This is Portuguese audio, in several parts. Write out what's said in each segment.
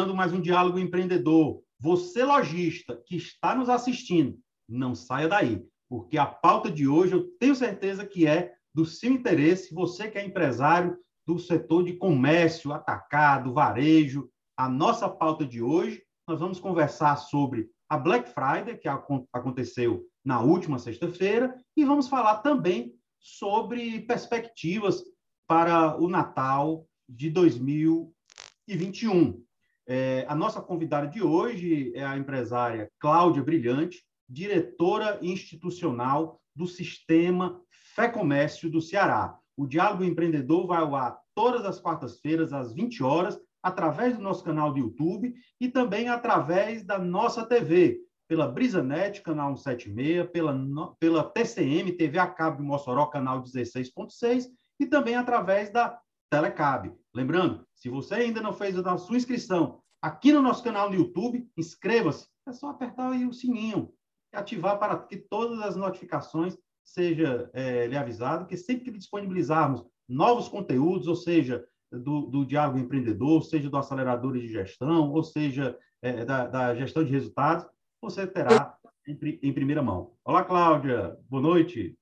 iniciando mais um diálogo empreendedor. Você, lojista, que está nos assistindo, não saia daí, porque a pauta de hoje eu tenho certeza que é do seu interesse. Você que é empresário do setor de comércio, atacado, varejo. A nossa pauta de hoje, nós vamos conversar sobre a Black Friday, que aconteceu na última sexta-feira, e vamos falar também sobre perspectivas para o Natal de 2021. É, a nossa convidada de hoje é a empresária Cláudia Brilhante, diretora institucional do Sistema Fé Comércio do Ceará. O Diálogo Empreendedor vai ao ar todas as quartas-feiras, às 20 horas, através do nosso canal do YouTube e também através da nossa TV, pela BrisaNet, canal 176, pela, pela TCM, TV a cabo de Mossoró, canal 16.6, e também através da Telecab. Lembrando, se você ainda não fez a sua inscrição aqui no nosso canal no YouTube, inscreva-se. É só apertar aí o sininho e ativar para que todas as notificações seja é, lhe avisado que sempre que disponibilizarmos novos conteúdos, ou seja, do, do Diálogo Empreendedor, seja do acelerador de gestão, ou seja, é, da, da, gestão de resultados, você terá em, em primeira mão. Olá, Cláudia. Boa noite.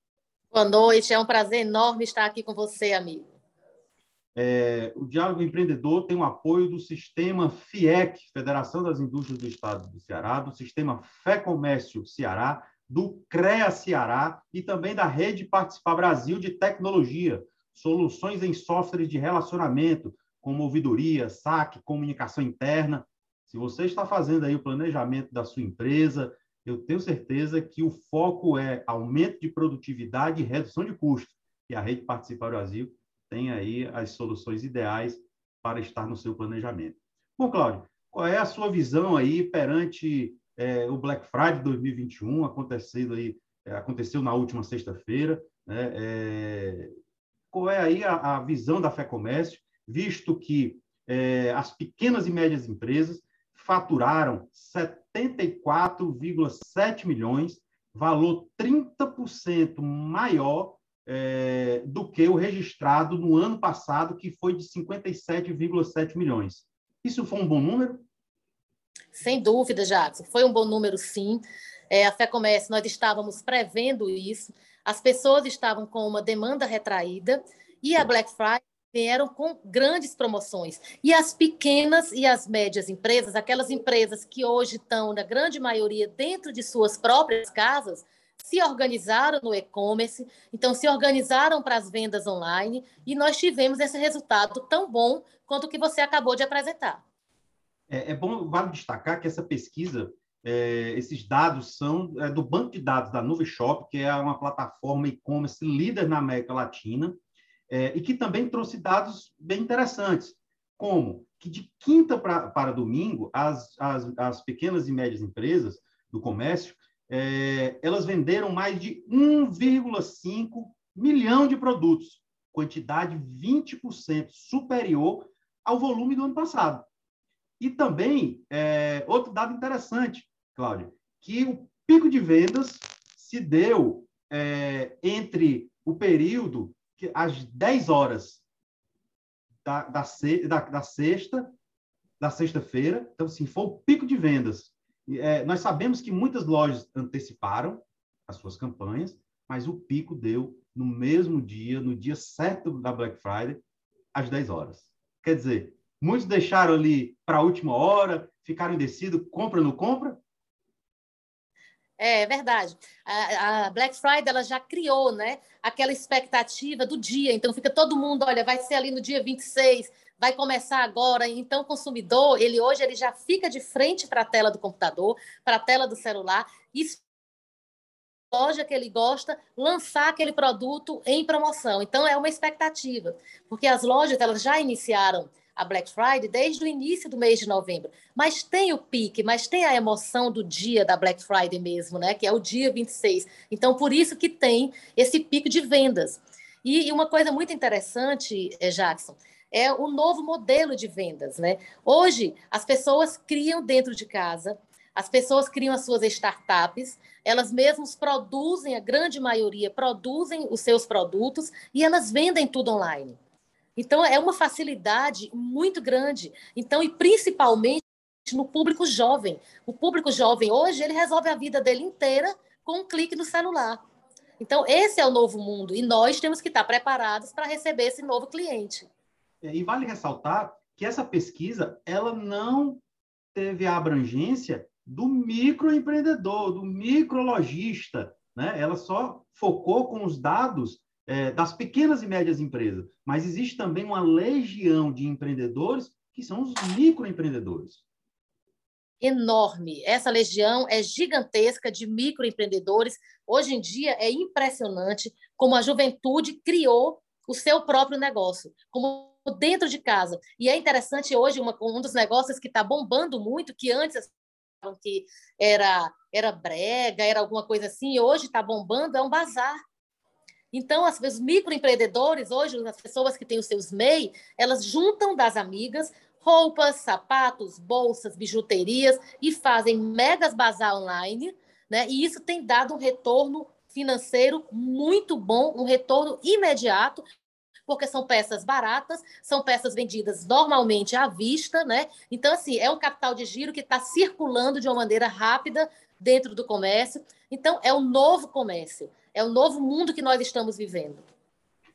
Boa noite. É um prazer enorme estar aqui com você, amigo. É, o Diálogo Empreendedor tem o apoio do Sistema FIEC, Federação das Indústrias do Estado do Ceará, do Sistema Fé Comércio Ceará, do CREA Ceará e também da Rede Participar Brasil de Tecnologia, soluções em softwares de relacionamento, como ouvidoria, saque, comunicação interna. Se você está fazendo aí o planejamento da sua empresa, eu tenho certeza que o foco é aumento de produtividade e redução de custos. E a Rede Participar Brasil tem aí as soluções ideais para estar no seu planejamento. Bom, Cláudio, qual é a sua visão aí perante é, o Black Friday 2021, acontecendo aí, é, aconteceu na última sexta-feira, né? É, qual é aí a, a, visão da Fé Comércio, visto que é, as pequenas e médias empresas faturaram 74,7 milhões, valor 30% maior é, do que o registrado no ano passado, que foi de 57,7 milhões. Isso foi um bom número? Sem dúvida, Jackson. Foi um bom número, sim. É, a Fé Comércio, nós estávamos prevendo isso. As pessoas estavam com uma demanda retraída e a Black Friday vieram com grandes promoções. E as pequenas e as médias empresas, aquelas empresas que hoje estão, na grande maioria, dentro de suas próprias casas, se organizaram no e-commerce, então se organizaram para as vendas online e nós tivemos esse resultado tão bom quanto o que você acabou de apresentar. É, é bom, vale destacar que essa pesquisa, é, esses dados são é, do banco de dados da Nuveshop, que é uma plataforma e-commerce líder na América Latina, é, e que também trouxe dados bem interessantes, como que de quinta pra, para domingo, as, as, as pequenas e médias empresas do comércio é, elas venderam mais de 1,5 milhão de produtos, quantidade 20% superior ao volume do ano passado. E também, é, outro dado interessante, Cláudia, que o pico de vendas se deu é, entre o período, que, às 10 horas da, da, da, da sexta, da sexta-feira, então, assim, foi o pico de vendas é, nós sabemos que muitas lojas anteciparam as suas campanhas, mas o pico deu no mesmo dia, no dia certo da Black Friday, às 10 horas. Quer dizer, muitos deixaram ali para a última hora, ficaram indecidos, compra ou não compra? É, é verdade. A, a, Black Friday ela já criou, né, aquela expectativa do dia. Então fica todo mundo, olha, vai ser ali no dia 26, vai começar agora. Então, o consumidor, ele hoje ele já fica de frente para a tela do computador, para a tela do celular, e loja que ele gosta lançar aquele produto em promoção. Então, é uma expectativa, porque as lojas elas já iniciaram a Black Friday desde o início do mês de novembro. Mas tem o pique, mas tem a emoção do dia da Black Friday mesmo, né? Que é o dia 26. Então, por isso que tem esse pico de vendas. E, e uma coisa muito interessante, eh, Jackson, é o novo modelo de vendas, né? Hoje, as pessoas criam dentro de casa, as pessoas criam as suas startups, elas mesmas produzem, a grande maioria produzem os seus produtos e elas vendem tudo online. Então, é uma facilidade muito grande. Então, e principalmente no público jovem. O público jovem hoje, ele resolve a vida dele inteira com um clique no celular. Então, esse é o novo mundo e nós temos que estar preparados para receber esse novo cliente. E vale ressaltar que essa pesquisa ela não teve a abrangência do microempreendedor, do micrologista, né? Ela só focou com os dados é, das pequenas e médias empresas, mas existe também uma legião de empreendedores que são os microempreendedores. Enorme. Essa legião é gigantesca de microempreendedores. Hoje em dia é impressionante como a juventude criou o seu próprio negócio, como dentro de casa. E é interessante hoje uma, um dos negócios que está bombando muito, que antes que era era brega, era alguma coisa assim, e hoje está bombando, é um bazar. Então, as, os microempreendedores, hoje, as pessoas que têm os seus MEI, elas juntam das amigas roupas, sapatos, bolsas, bijuterias e fazem megas bazar online, né? E isso tem dado um retorno financeiro muito bom, um retorno imediato, porque são peças baratas, são peças vendidas normalmente à vista, né? Então, assim, é um capital de giro que está circulando de uma maneira rápida dentro do comércio. Então, é o novo comércio, é o novo mundo que nós estamos vivendo.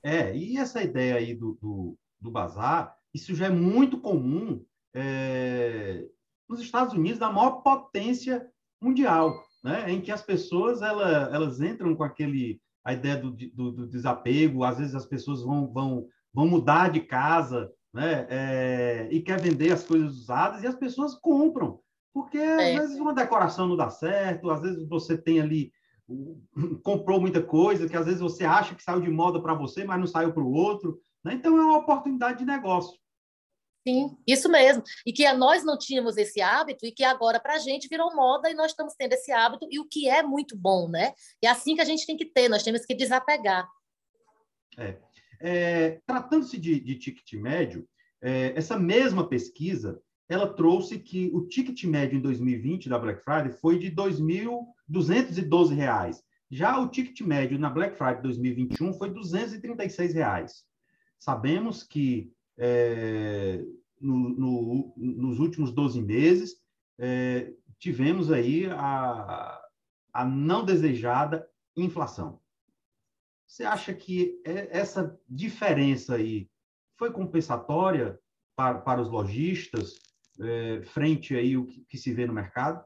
É, e essa ideia aí do, do, do bazar, isso já é muito comum é, nos Estados Unidos, da maior potência mundial, né? em que as pessoas ela, elas entram com aquele a ideia do, do, do, desapego, às vezes as pessoas vão, vão, vão mudar de casa né? É, e quer vender as coisas usadas e as pessoas compram, porque é. às vezes uma decoração não dá certo, às vezes você tem ali comprou muita coisa que às vezes você acha que saiu de moda para você, mas não saiu para o outro, né? então é uma oportunidade de negócio. Sim, isso mesmo. E que nós não tínhamos esse hábito e que agora para a gente virou moda e nós estamos tendo esse hábito e o que é muito bom, né? É assim que a gente tem que ter, nós temos que desapegar. É. é Tratando-se de, de, ticket médio, é, essa mesma pesquisa, ela trouxe que o ticket médio em 2020 da Black Friday foi de R$ 2.212. Já o ticket médio na Black Friday 2021 foi 236 reais. Sabemos que é, no, no, nos últimos 12 meses, é, tivemos aí a, a não desejada inflação. Você acha que é, essa diferença aí foi compensatória para, para os lojistas é, frente aí o que, que, se vê no mercado?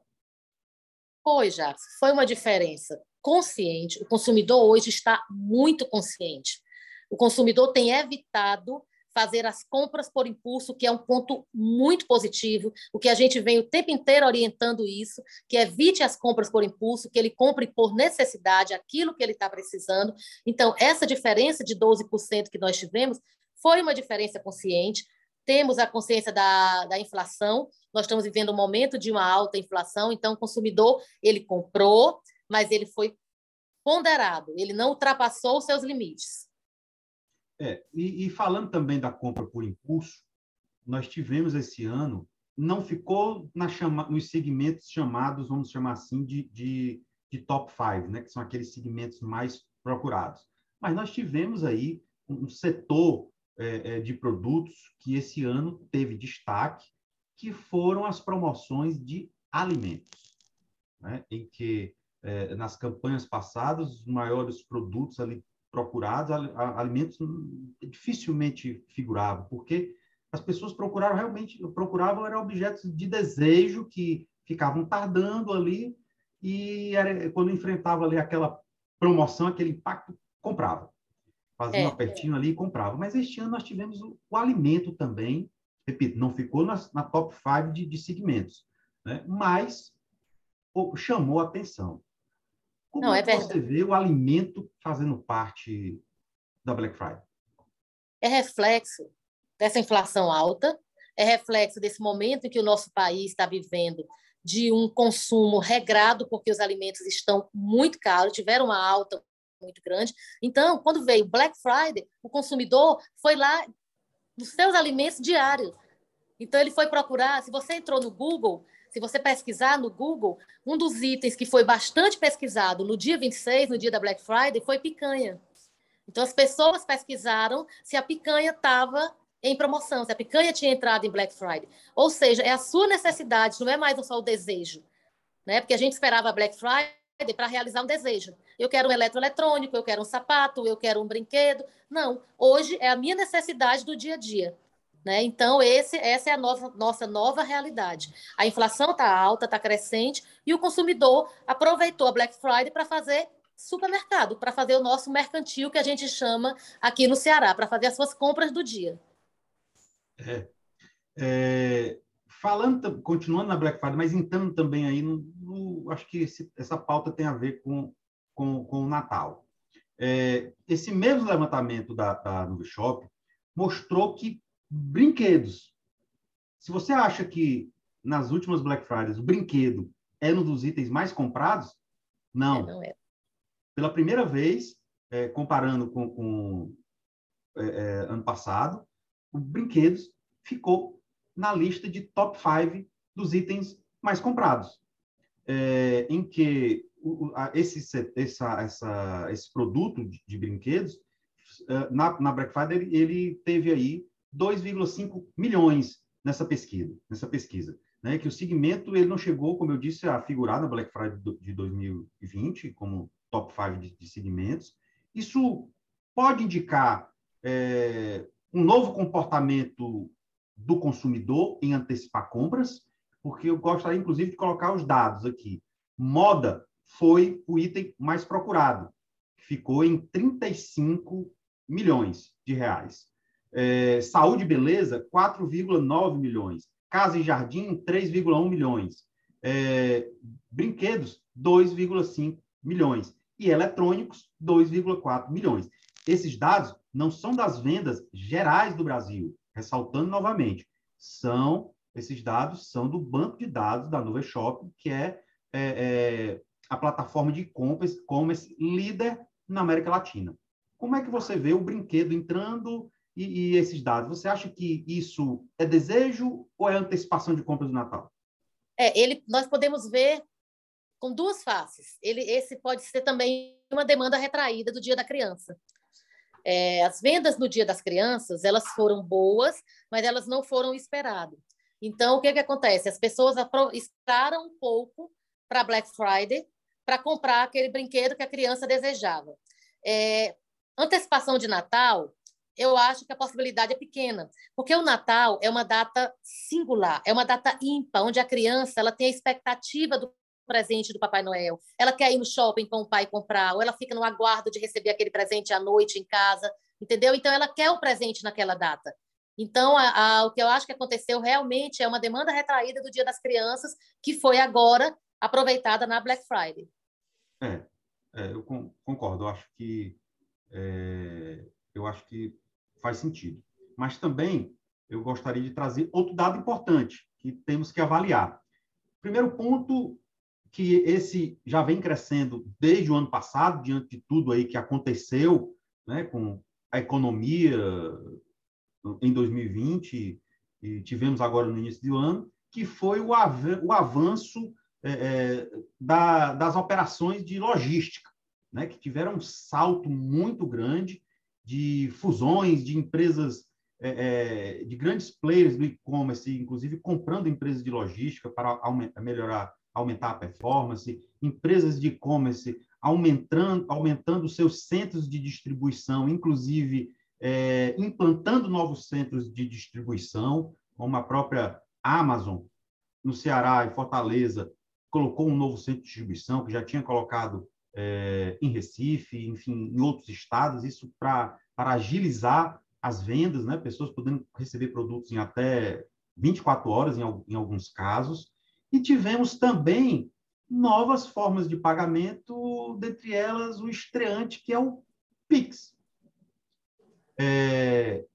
Foi, já. Foi uma diferença consciente. O consumidor hoje está muito consciente. O consumidor tem evitado fazer as compras por impulso, que é um ponto muito positivo, o que a gente vem o tempo inteiro orientando isso, que evite as compras por impulso, que ele compre por necessidade aquilo que ele está precisando. Então, essa diferença de 12% que nós tivemos foi uma diferença consciente. Temos a consciência da, da inflação, nós estamos vivendo um momento de uma alta inflação, então o consumidor, ele comprou, mas ele foi ponderado, ele não ultrapassou os seus limites. É, e, e, falando também da compra por impulso, nós tivemos esse ano, não ficou na chama, nos segmentos chamados, vamos chamar assim, de, de, de top five, né, que são aqueles segmentos mais procurados. Mas nós tivemos aí um setor é, é, de produtos que esse ano teve destaque, que foram as promoções de alimentos, né, em que é, nas campanhas passadas os maiores produtos ali procurados, alimentos dificilmente figuravam, porque as pessoas procuraram realmente, procuravam eram objetos de desejo que ficavam tardando ali e era, quando enfrentava ali aquela promoção, aquele impacto, comprava. Fazia é, um apertinho ali e comprava. Mas este ano nós tivemos o, o alimento também, repito, não ficou na, na top 5 de, de segmentos, né? mas chamou a atenção. Como Não, é, é você vê o alimento fazendo parte da Black Friday? É reflexo dessa inflação alta, é reflexo desse momento em que o nosso país está vivendo de um consumo regrado, porque os alimentos estão muito caros, tiveram uma alta muito grande. Então, quando veio Black Friday, o consumidor foi lá nos seus alimentos diários. Então, ele foi procurar, se você entrou no Google, se você pesquisar no Google, um dos itens que foi bastante pesquisado no dia 26, no dia da Black Friday, foi picanha. Então, as pessoas pesquisaram se a picanha estava em promoção, se a picanha tinha entrado em Black Friday. Ou seja, é a sua necessidade, não é mais só o desejo. Né? Porque a gente esperava Black Friday para realizar um desejo. Eu quero um eletroeletrônico, eu quero um sapato, eu quero um brinquedo. Não, hoje é a minha necessidade do dia a dia. Né? Então, esse, essa é a nossa, nossa nova realidade. A inflação está alta, está crescente, e o consumidor aproveitou a Black Friday para fazer supermercado, para fazer o nosso mercantil, que a gente chama aqui no Ceará, para fazer as suas compras do dia. É. é falando, continuando na Black Friday, mas entrando também aí, no, no acho que esse, essa pauta tem a ver com, com, com o Natal. É, esse mesmo levantamento da, da Nuvem Shop mostrou que brinquedos, se você acha que nas últimas Black Fridays o brinquedo é um dos itens mais comprados, não. É, não é. Pela primeira vez, é, comparando com, com é, é ano passado, o brinquedos ficou na lista de top 5 dos itens mais comprados, é, em que o, a, esse, essa, essa, esse produto de, de brinquedos, na, na Black Friday, ele teve aí 2,5 milhões nessa pesquisa, nessa pesquisa, né? Que o segmento ele não chegou, como eu disse, a figurar na Black Friday de 2020 como top 5 de, de segmentos. Isso pode indicar é, um novo comportamento do consumidor em antecipar compras, porque eu gostaria, inclusive, de colocar os dados aqui. Moda foi o item mais procurado, ficou em 35 milhões de reais. É, saúde e beleza, 4,9 milhões. Casa e jardim, 3,1 milhões. É, brinquedos, 2,5 milhões. E eletrônicos, 2,4 milhões. Esses dados não são das vendas gerais do Brasil, ressaltando novamente, são esses dados são do banco de dados da Nuvem Shop, que é, é, é a plataforma de e-commerce líder na América Latina. Como é que você vê o brinquedo entrando e, e, esses dados? Você acha que isso é desejo ou é antecipação de compras do Natal? É, ele, nós podemos ver com duas faces. Ele, esse pode ser também uma demanda retraída do Dia da Criança. É, as vendas no Dia das Crianças elas foram boas, mas elas não foram esperadas. Então, o que, que acontece? As pessoas esperaram um pouco para Black Friday para comprar aquele brinquedo que a criança desejava. É, antecipação de Natal eu acho que a possibilidade é pequena, porque o Natal é uma data singular, é uma data ímpar, onde a criança ela tem a expectativa do presente do Papai Noel. Ela quer ir no shopping com o pai comprar, ou ela fica no aguardo de receber aquele presente à noite em casa, entendeu? Então ela quer o presente naquela data. Então, a, a, o que eu acho que aconteceu realmente é uma demanda retraída do Dia das Crianças, que foi agora aproveitada na Black Friday. É, é eu concordo. Eu acho que é, eu acho que faz sentido. Mas também eu gostaria de trazer outro dado importante que temos que avaliar. Primeiro ponto que esse já vem crescendo desde o ano passado, diante de tudo aí que aconteceu, né, com a economia em 2020 e tivemos agora no início do ano, que foi o, av o avanço é, da, das operações de logística, né, que tiveram um salto muito grande de fusões de empresas, é, é, de grandes players do e-commerce, inclusive comprando empresas de logística para aumentar, melhorar, aumentar a performance, empresas de e-commerce aumentando, aumentando seus centros de distribuição, inclusive é, implantando novos centros de distribuição, como a própria Amazon, no Ceará e Fortaleza, colocou um novo centro de distribuição, que já tinha colocado é, em Recife, enfim, em outros estados, isso para agilizar as vendas, né? pessoas podendo receber produtos em até 24 horas, em, em alguns casos. E tivemos também novas formas de pagamento, dentre elas o estreante, que é o Pix. É,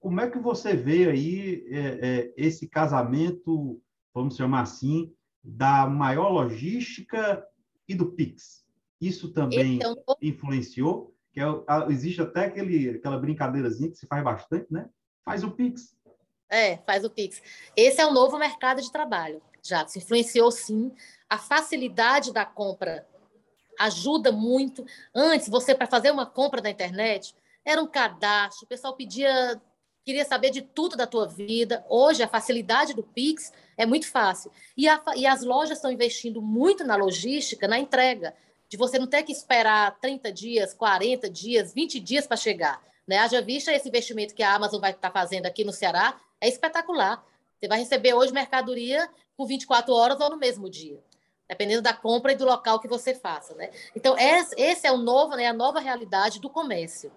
como é que você vê aí é, é, esse casamento, vamos chamar assim, da maior logística e do Pix? Isso também então, influenciou, que é, existe até aquele, aquela brincadeirazinha que se faz bastante, né? Faz o Pix. É, faz o Pix. Esse é o novo mercado de trabalho, já se influenciou sim. A facilidade da compra ajuda muito. Antes, você, para fazer uma compra na internet, era um cadastro, o pessoal pedia queria saber de tudo da tua vida. Hoje, a facilidade do Pix é muito fácil. E, a, e as lojas estão investindo muito na logística, na entrega, de você não ter que esperar 30 dias, 40 dias, 20 dias para chegar. Né? Haja vista esse investimento que a Amazon vai estar tá fazendo aqui no Ceará, é espetacular. Você vai receber hoje mercadoria com 24 horas ou no mesmo dia, dependendo da compra e do local que você faça. Né? Então, esse é o novo, né, a nova realidade do comércio.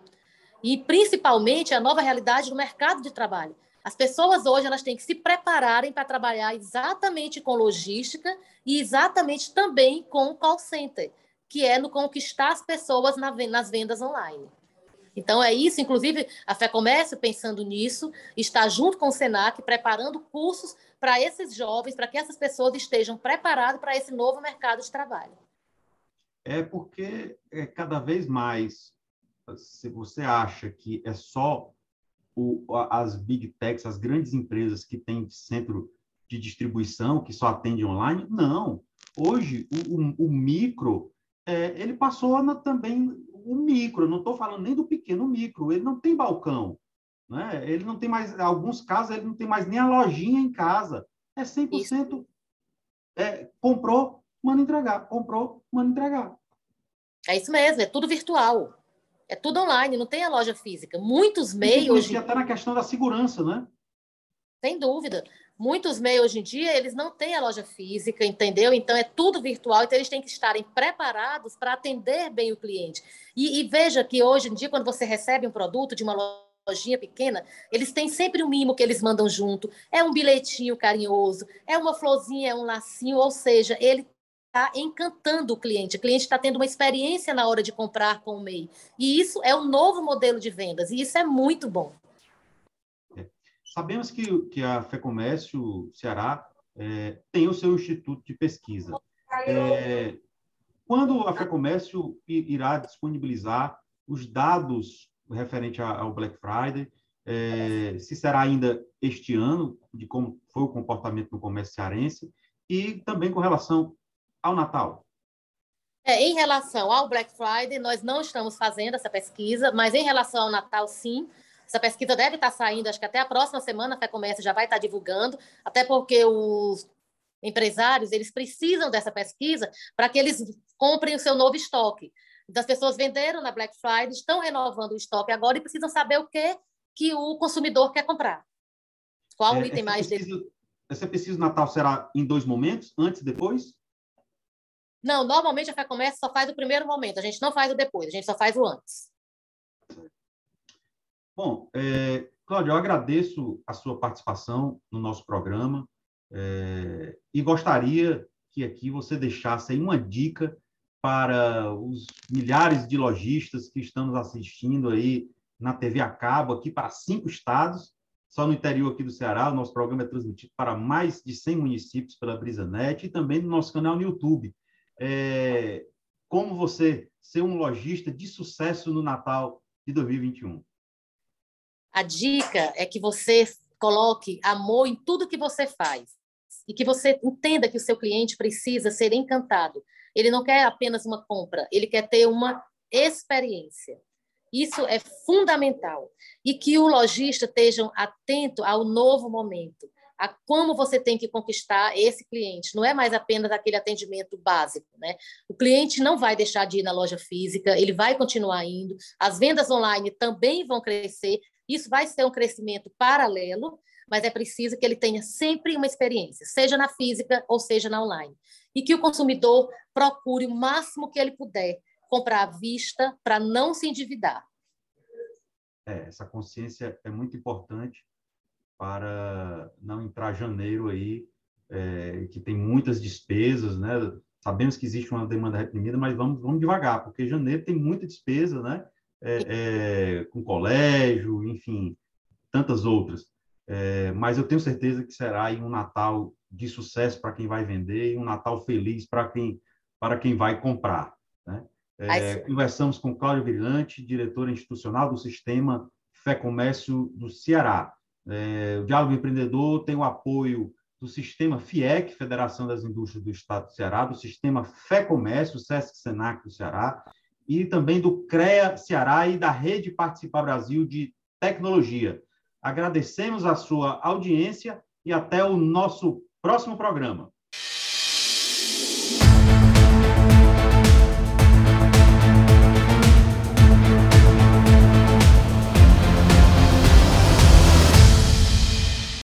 E, principalmente, a nova realidade do mercado de trabalho. As pessoas hoje elas têm que se prepararem para trabalhar exatamente com logística e exatamente também com call center, que é no conquistar as pessoas nas vendas online. Então, é isso. Inclusive, a Fé Comércio, pensando nisso, está junto com o SENAC, preparando cursos para esses jovens, para que essas pessoas estejam preparadas para esse novo mercado de trabalho. É porque é, cada vez mais, se você acha que é só o, as big techs, as grandes empresas que têm centro de distribuição, que só atende online, não. Hoje, o, o, o micro, é, ele passou na, também o micro, não estou falando nem do pequeno, micro, ele não tem balcão, né? Ele não tem mais, em alguns casos, ele não tem mais nem a lojinha em casa. É 100% é, comprou, manda entregar, comprou, manda entregar. É isso mesmo, é tudo virtual. É tudo online, não tem a loja física. Muitos meios. Hoje... até na questão da segurança, né? Sem dúvida. Muitos meios hoje em dia, eles não têm a loja física, entendeu? Então é tudo virtual, então eles têm que estarem preparados para atender bem o cliente. E, e, veja que hoje em dia, quando você recebe um produto de uma lojinha pequena, eles têm sempre um mimo que eles mandam junto. É um bilhetinho carinhoso, é uma florzinha, é um lacinho, ou seja, ele está encantando o cliente. O cliente está tendo uma experiência na hora de comprar com o MEI. E isso é o novo modelo de vendas, e isso é muito bom. Sabemos que, que a FEComércio Ceará é, tem o seu instituto de pesquisa. É, quando a FEComércio irá disponibilizar os dados referente ao Black Friday, é, se será ainda este ano, de como foi o comportamento no comércio cearense, e também com relação ao Natal. É, em relação ao Black Friday, nós não estamos fazendo essa pesquisa, mas em relação ao Natal, sim. Essa pesquisa deve estar saindo, acho que até a próxima semana a FEComércio já vai estar divulgando, até porque os empresários eles precisam dessa pesquisa para que eles comprem o seu novo estoque. Então, as pessoas venderam na Black Friday, estão renovando o estoque agora e precisam saber o que, que o consumidor quer comprar. Qual é, o item mais pesquisa, dele? Essa pesquisa Natal será em dois momentos, antes e depois? Não, normalmente a FEComércio só faz o primeiro momento, a gente não faz o depois, a gente só faz o antes. Bom, é, Cláudio, eu agradeço a sua participação no nosso programa é, e gostaria que aqui você deixasse uma dica para os milhares de lojistas que estão nos assistindo aí na TV a cabo, aqui para cinco estados, só no interior aqui do Ceará. O nosso programa é transmitido para mais de 100 municípios pela BrisaNet e também no nosso canal no YouTube. É, como você ser um lojista de sucesso no Natal de 2021? A dica é que você coloque amor em tudo que você faz e que você entenda que o seu cliente precisa ser encantado. Ele não quer apenas uma compra, ele quer ter uma experiência. Isso é fundamental. E que o lojista esteja atento ao novo momento, a como você tem que conquistar esse cliente. Não é mais apenas aquele atendimento básico, né? O cliente não vai deixar de ir na loja física, ele vai continuar indo. As vendas online também vão crescer isso vai ser um crescimento paralelo, mas é preciso que ele tenha sempre uma experiência, seja na física ou seja na online. E que o consumidor procure o máximo que ele puder comprar à vista para não se endividar. É, essa consciência é muito importante para não entrar janeiro aí, é, que tem muitas despesas, né? Sabemos que existe uma demanda reprimida, mas vamos, vamos devagar, porque janeiro tem muita despesa, né? É, é, com colégio, enfim, tantas outras. É, mas eu tenho certeza que será um Natal de sucesso para quem vai vender e um Natal feliz para quem, para quem vai comprar. Né? É, conversamos com Cláudio Virante, diretora institucional do Sistema Fé Comércio do Ceará. É, o Diálogo Empreendedor tem o apoio do Sistema FIEC, Federação das Indústrias do Estado do Ceará, do Sistema Fé Comércio, Sesc Senac do Ceará, e também do CREA Ceará e da Rede Participar Brasil de Tecnologia. Agradecemos a sua audiência e até o nosso próximo programa.